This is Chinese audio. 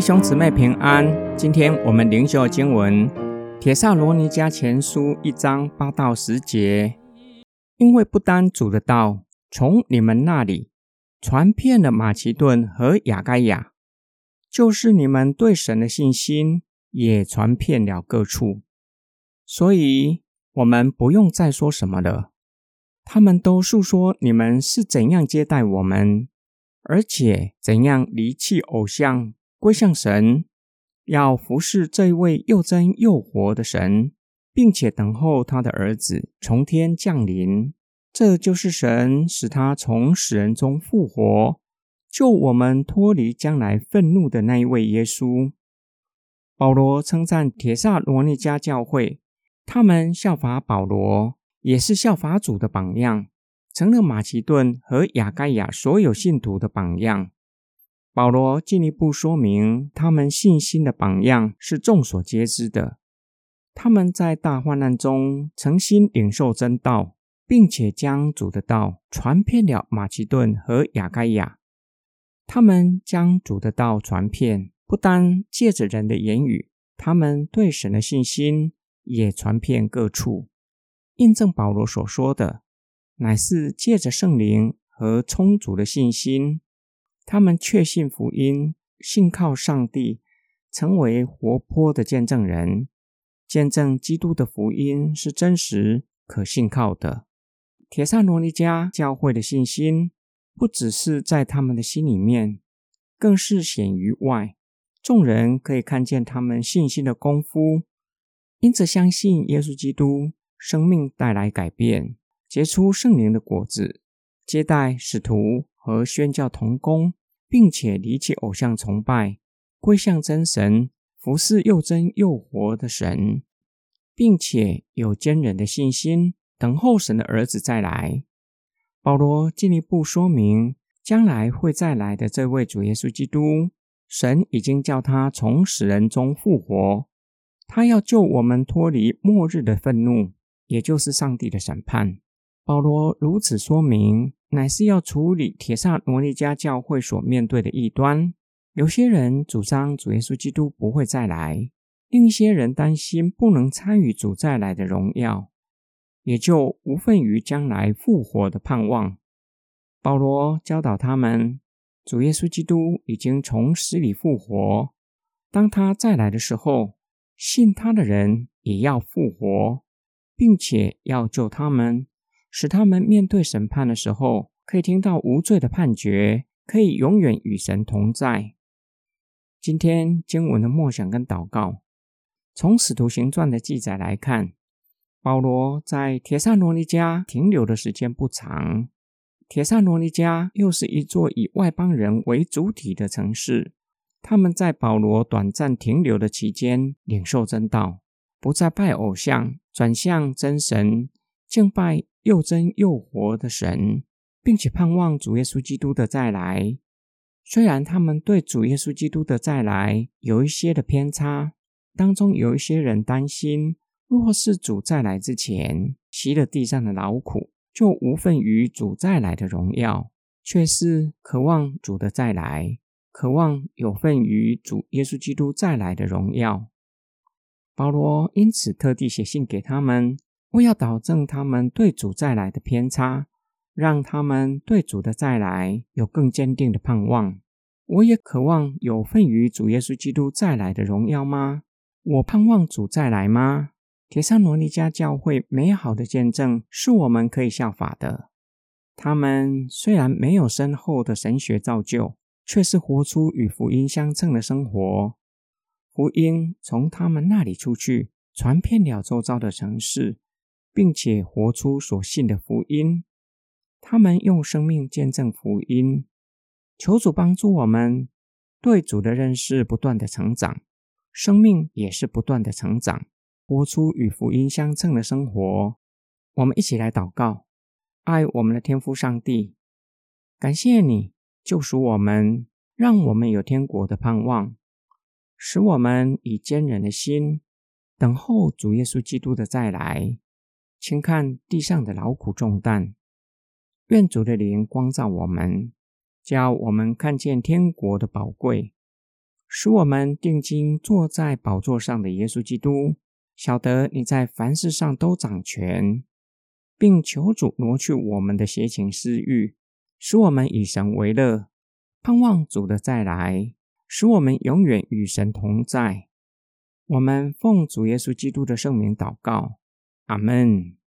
弟兄姊妹平安。今天我们灵修经文《铁萨罗尼迦前书》一章八到十节。因为不单主的道从你们那里传遍了马其顿和亚该亚，就是你们对神的信心也传遍了各处，所以我们不用再说什么了。他们都述说你们是怎样接待我们，而且怎样离弃偶像。归向神，要服侍这一位又真又活的神，并且等候他的儿子从天降临。这就是神使他从死人中复活，救我们脱离将来愤怒的那一位耶稣。保罗称赞铁萨罗尼迦教会，他们效法保罗，也是效法主的榜样，成了马其顿和亚该亚所有信徒的榜样。保罗进一步说明，他们信心的榜样是众所皆知的。他们在大患难中诚心领受真道，并且将主的道传遍了马其顿和亚该亚。他们将主的道传遍，不单借着人的言语，他们对神的信心也传遍各处，印证保罗所说的，乃是借着圣灵和充足的信心。他们确信福音，信靠上帝，成为活泼的见证人，见证基督的福音是真实、可信靠的。铁萨罗尼迦教会的信心，不只是在他们的心里面，更是显于外，众人可以看见他们信心的功夫，因此相信耶稣基督，生命带来改变，结出圣灵的果子，接待使徒和宣教同工。并且离弃偶像崇拜，归向真神，服侍又真又活的神，并且有坚忍的信心，等候神的儿子再来。保罗进一步说明，将来会再来的这位主耶稣基督，神已经叫他从死人中复活，他要救我们脱离末日的愤怒，也就是上帝的审判。保罗如此说明。乃是要处理铁萨罗尼迦教会所面对的异端。有些人主张主耶稣基督不会再来，另一些人担心不能参与主再来的荣耀，也就无份于将来复活的盼望。保罗教导他们，主耶稣基督已经从死里复活，当他再来的时候，信他的人也要复活，并且要救他们。使他们面对审判的时候，可以听到无罪的判决，可以永远与神同在。今天经文的默想跟祷告，从使徒行传的记载来看，保罗在铁萨罗尼迦停留的时间不长。铁萨罗尼迦又是一座以外邦人为主体的城市，他们在保罗短暂停留的期间，领受真道，不再拜偶像，转向真神，敬拜。又真又活的神，并且盼望主耶稣基督的再来。虽然他们对主耶稣基督的再来有一些的偏差，当中有一些人担心，若是主再来之前吸了地上的劳苦，就无份于主再来的荣耀；却是渴望主的再来，渴望有份于主耶稣基督再来的荣耀。保罗因此特地写信给他们。我要导正他们对主再来的偏差，让他们对主的再来有更坚定的盼望。我也渴望有份于主耶稣基督再来的荣耀吗？我盼望主再来吗？铁山罗尼迦教会美好的见证是我们可以效法的。他们虽然没有深厚的神学造就，却是活出与福音相称的生活。福音从他们那里出去，传遍了周遭的城市。并且活出所信的福音，他们用生命见证福音。求主帮助我们对主的认识不断的成长，生命也是不断的成长，活出与福音相称的生活。我们一起来祷告：爱我们的天父上帝，感谢你救赎我们，让我们有天国的盼望，使我们以坚忍的心等候主耶稣基督的再来。请看地上的劳苦重担，愿主的灵光照我们，叫我们看见天国的宝贵，使我们定睛坐在宝座上的耶稣基督，晓得你在凡事上都掌权，并求主挪去我们的邪情私欲，使我们以神为乐，盼望主的再来，使我们永远与神同在。我们奉主耶稣基督的圣名祷告，阿门。